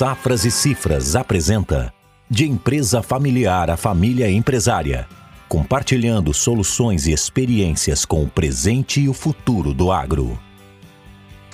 Safras e Cifras apresenta De empresa familiar a família empresária, compartilhando soluções e experiências com o presente e o futuro do agro.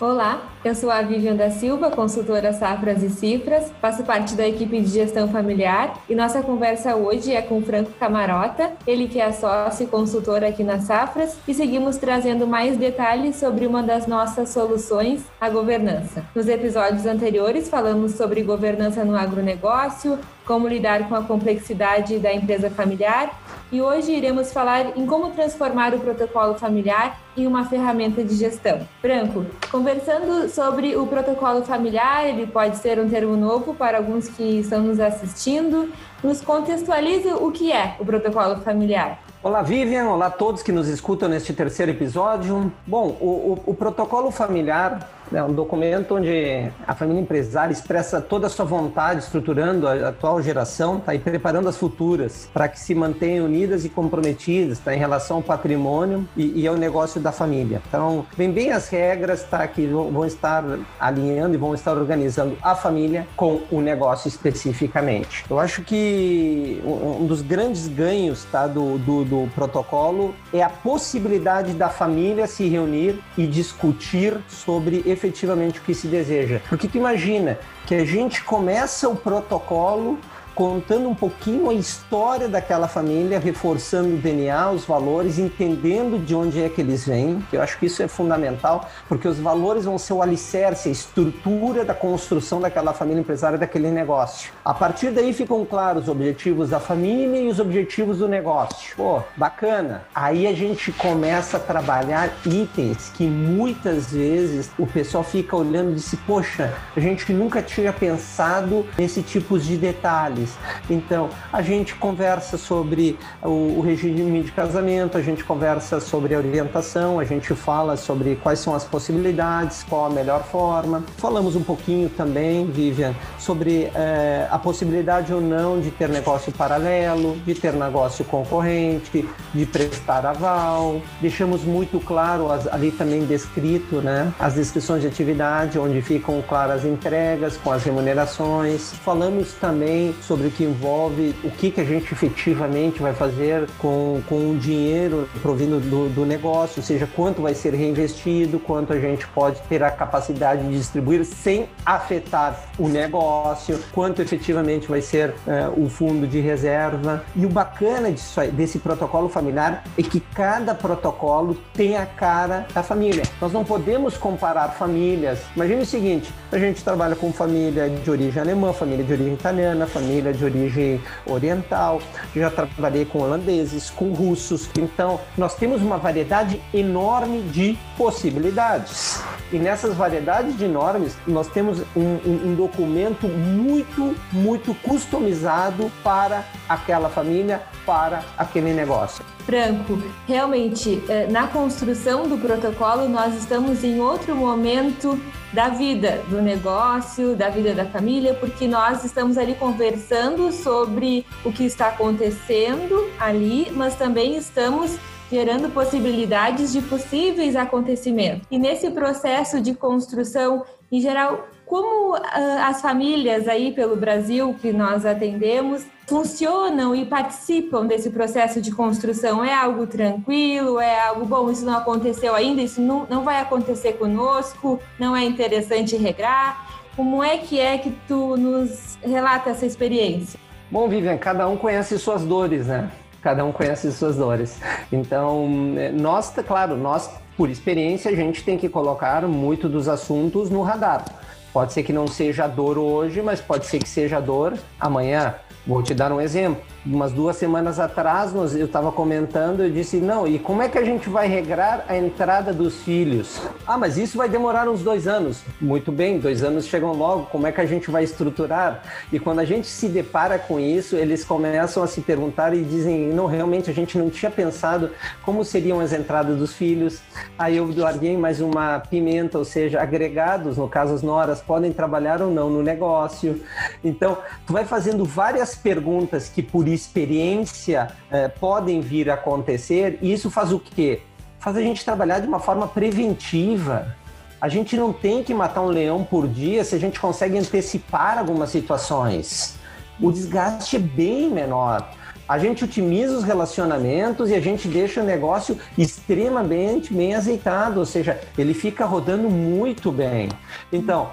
Olá, eu sou a Vivian da Silva, consultora Safras e Cifras, faço parte da equipe de gestão familiar e nossa conversa hoje é com Franco Camarota, ele que é sócio e consultor aqui na Safras, e seguimos trazendo mais detalhes sobre uma das nossas soluções, a governança. Nos episódios anteriores falamos sobre governança no agronegócio, como lidar com a complexidade da empresa familiar e hoje iremos falar em como transformar o protocolo familiar em uma ferramenta de gestão. Branco, conversando sobre o protocolo familiar, ele pode ser um termo novo para alguns que estão nos assistindo. Nos contextualize o que é o protocolo familiar. Olá, Vivian. Olá a todos que nos escutam neste terceiro episódio. Bom, o, o, o protocolo familiar é um documento onde a família empresária expressa toda a sua vontade, estruturando a atual geração tá, e preparando as futuras para que se mantenham unidas e comprometidas tá, em relação ao patrimônio e, e, ao negócio da família. Então, vem bem as regras tá, que vão estar alinhando e vão estar organizando a família com o negócio especificamente. Eu acho que um dos grandes ganhos tá, do, do, do protocolo é a possibilidade da família se reunir e discutir sobre efetivamente o que se deseja. Porque tu imagina que a gente começa o protocolo contando um pouquinho a história daquela família, reforçando o DNA, os valores, entendendo de onde é que eles vêm, eu acho que isso é fundamental, porque os valores vão ser o alicerce, a estrutura da construção daquela família empresária, daquele negócio. A partir daí ficam claros os objetivos da família e os objetivos do negócio. Pô, bacana. Aí a gente começa a trabalhar itens que muitas vezes o pessoal fica olhando e diz, poxa, a gente nunca tinha pensado nesse tipo de detalhes então, a gente conversa sobre o, o regime de casamento, a gente conversa sobre a orientação, a gente fala sobre quais são as possibilidades, qual a melhor forma. Falamos um pouquinho também, Vivian, sobre é, a possibilidade ou não de ter negócio paralelo, de ter negócio concorrente, de prestar aval. Deixamos muito claro ali também descrito, né, as descrições de atividade, onde ficam claras as entregas com as remunerações. Falamos também sobre sobre o que envolve o que, que a gente efetivamente vai fazer com, com o dinheiro provindo do, do negócio, ou seja, quanto vai ser reinvestido, quanto a gente pode ter a capacidade de distribuir sem afetar o negócio, quanto efetivamente vai ser uh, o fundo de reserva. E o bacana disso, desse protocolo familiar é que cada protocolo tem a cara da família. Nós não podemos comparar famílias. Imagine o seguinte: a gente trabalha com família de origem alemã, família de origem italiana, família de origem oriental, já trabalhei com holandeses, com russos. Então, nós temos uma variedade enorme de possibilidades. E nessas variedades de normas, nós temos um, um, um documento muito, muito customizado para aquela família, para aquele negócio. Franco, realmente, eh, na construção do protocolo, nós estamos em outro momento da vida do negócio, da vida da família, porque nós estamos ali conversando sobre o que está acontecendo ali, mas também estamos gerando possibilidades de possíveis acontecimentos. E nesse processo de construção, em geral, como uh, as famílias aí pelo Brasil que nós atendemos funcionam e participam desse processo de construção? É algo tranquilo? É algo bom? Isso não aconteceu ainda? Isso não, não vai acontecer conosco? Não é interessante regrar? Como é que é que tu nos relata essa experiência? Bom, Vivian, cada um conhece suas dores, né? Cada um conhece suas dores. Então, nós, claro, nós, por experiência, a gente tem que colocar muito dos assuntos no radar. Pode ser que não seja dor hoje, mas pode ser que seja dor amanhã. Vou te dar um exemplo umas duas semanas atrás, nós, eu estava comentando, eu disse, não, e como é que a gente vai regrar a entrada dos filhos? Ah, mas isso vai demorar uns dois anos. Muito bem, dois anos chegam logo, como é que a gente vai estruturar? E quando a gente se depara com isso, eles começam a se perguntar e dizem, não, realmente a gente não tinha pensado como seriam as entradas dos filhos. Aí eu larguei mais uma pimenta, ou seja, agregados, no caso as noras, podem trabalhar ou não no negócio. Então, tu vai fazendo várias perguntas que por isso experiência eh, podem vir a acontecer, e isso faz o quê? Faz a gente trabalhar de uma forma preventiva A gente não tem que matar um leão por dia se a gente consegue antecipar algumas situações. O desgaste é bem menor a gente otimiza os relacionamentos e a gente deixa o negócio extremamente bem azeitado, ou seja, ele fica rodando muito bem. Então,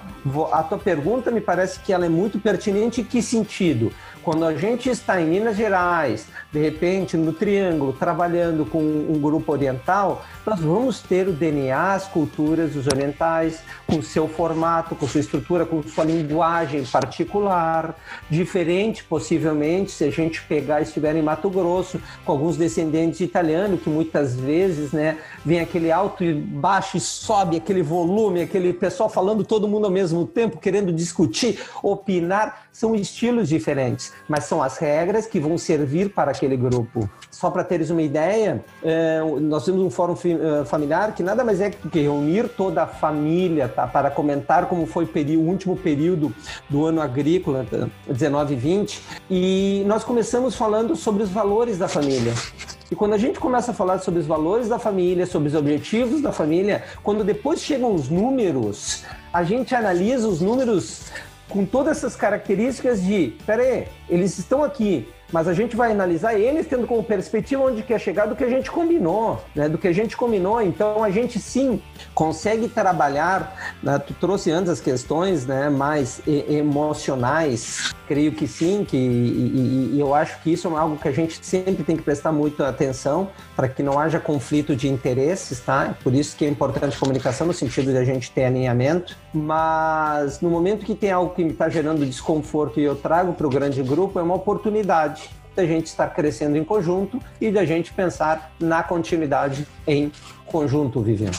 a tua pergunta me parece que ela é muito pertinente em que sentido? Quando a gente está em Minas Gerais, de repente no Triângulo, trabalhando com um grupo oriental, nós vamos ter o DNA, as culturas dos orientais, com seu formato, com sua estrutura, com sua linguagem particular, diferente possivelmente se a gente pegar e estiver em Mato Grosso, com alguns descendentes italianos, que muitas vezes né, vem aquele alto e baixo e sobe aquele volume, aquele pessoal falando todo mundo ao mesmo tempo, querendo discutir, opinar, são estilos diferentes mas são as regras que vão servir para aquele grupo. Só para teres uma ideia, é, nós temos um fórum é, familiar que nada mais é que reunir toda a família tá, para comentar como foi o último período do ano agrícola, 19 e 20, e nós começamos falando sobre os valores da família. E quando a gente começa a falar sobre os valores da família, sobre os objetivos da família, quando depois chegam os números, a gente analisa os números com todas essas características de, peraí, eles estão aqui, mas a gente vai analisar eles tendo como perspectiva onde quer chegar do que a gente combinou, né? Do que a gente combinou. Então a gente sim consegue trabalhar. Né? Tu trouxe antes as questões, né? Mais emocionais. Creio que sim, que e, e, e eu acho que isso é algo que a gente sempre tem que prestar muita atenção para que não haja conflito de interesses, tá? Por isso que é importante comunicação no sentido de a gente ter alinhamento. Mas no momento que tem algo que me está gerando desconforto e eu trago para o grande grupo, é uma oportunidade da gente estar crescendo em conjunto e da gente pensar na continuidade em conjunto, Vivian.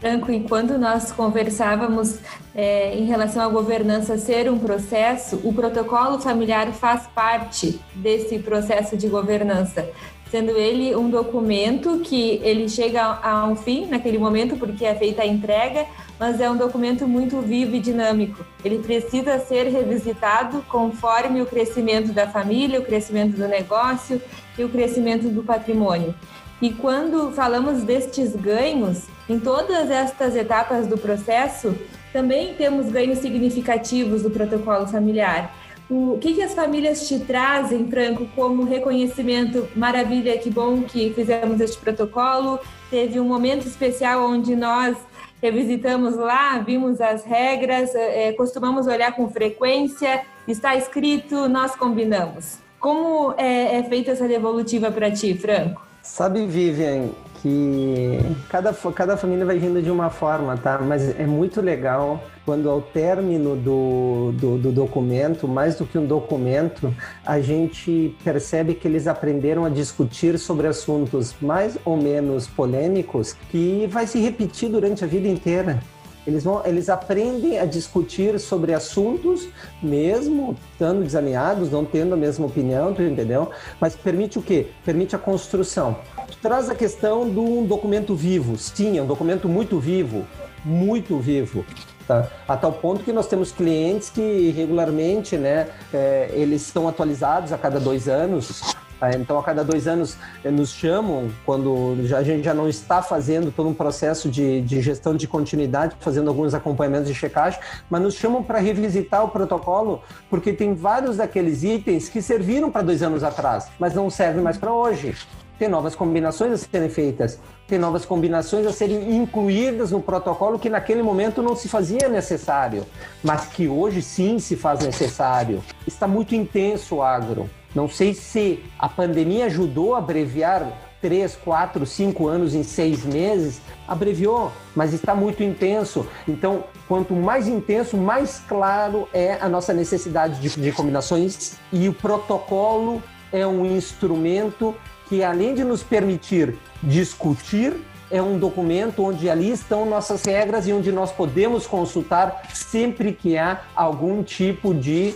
Franco, enquanto nós conversávamos é, em relação à governança ser um processo, o protocolo familiar faz parte desse processo de governança, sendo ele um documento que ele chega a um fim naquele momento porque é feita a entrega, mas é um documento muito vivo e dinâmico. Ele precisa ser revisitado conforme o crescimento da família, o crescimento do negócio e o crescimento do patrimônio. E quando falamos destes ganhos, em todas estas etapas do processo, também temos ganhos significativos do protocolo familiar. O que, que as famílias te trazem, Franco, como reconhecimento? Maravilha, que bom que fizemos este protocolo. Teve um momento especial onde nós revisitamos lá, vimos as regras, é, costumamos olhar com frequência, está escrito, nós combinamos. Como é, é feita essa devolutiva para ti, Franco? Sabe, Vivian, que cada, cada família vai vindo de uma forma, tá? Mas é muito legal quando ao término do, do, do, documento, mais do que um documento, a gente percebe que eles aprenderam a discutir sobre assuntos mais ou menos polêmicos que vai se repetir durante a vida inteira. Eles, vão, eles aprendem a discutir sobre assuntos, mesmo estando desalinhados, não tendo a mesma opinião, tu entendeu? Mas permite o quê? Permite a construção. Tu traz a questão de um documento vivo. Sim, é um documento muito vivo, muito vivo. Tá? A tal ponto que nós temos clientes que regularmente, né, é, eles são atualizados a cada dois anos. Tá? Então, a cada dois anos é, nos chamam, quando a gente já não está fazendo todo um processo de, de gestão de continuidade, fazendo alguns acompanhamentos de checagem, mas nos chamam para revisitar o protocolo, porque tem vários daqueles itens que serviram para dois anos atrás, mas não servem mais para hoje tem novas combinações a serem feitas, tem novas combinações a serem incluídas no protocolo que naquele momento não se fazia necessário, mas que hoje sim se faz necessário. Está muito intenso o agro. Não sei se a pandemia ajudou a abreviar três, quatro, cinco anos em seis meses, abreviou, mas está muito intenso. Então, quanto mais intenso, mais claro é a nossa necessidade de, de combinações e o protocolo é um instrumento que além de nos permitir discutir, é um documento onde ali estão nossas regras e onde nós podemos consultar sempre que há algum tipo de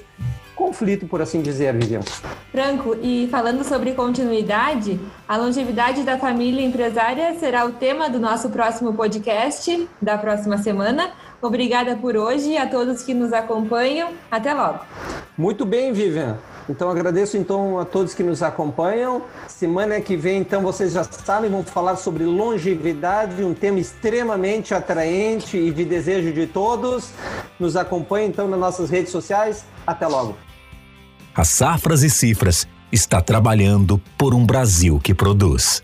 conflito, por assim dizer, Vivian. Franco, e falando sobre continuidade, a longevidade da família empresária será o tema do nosso próximo podcast da próxima semana. Obrigada por hoje a todos que nos acompanham. Até logo. Muito bem, Vivian. Então agradeço então a todos que nos acompanham. Semana que vem, então vocês já sabem, vamos falar sobre longevidade, um tema extremamente atraente e de desejo de todos. Nos acompanhem então nas nossas redes sociais. Até logo a Safras e Cifras está trabalhando por um Brasil que produz.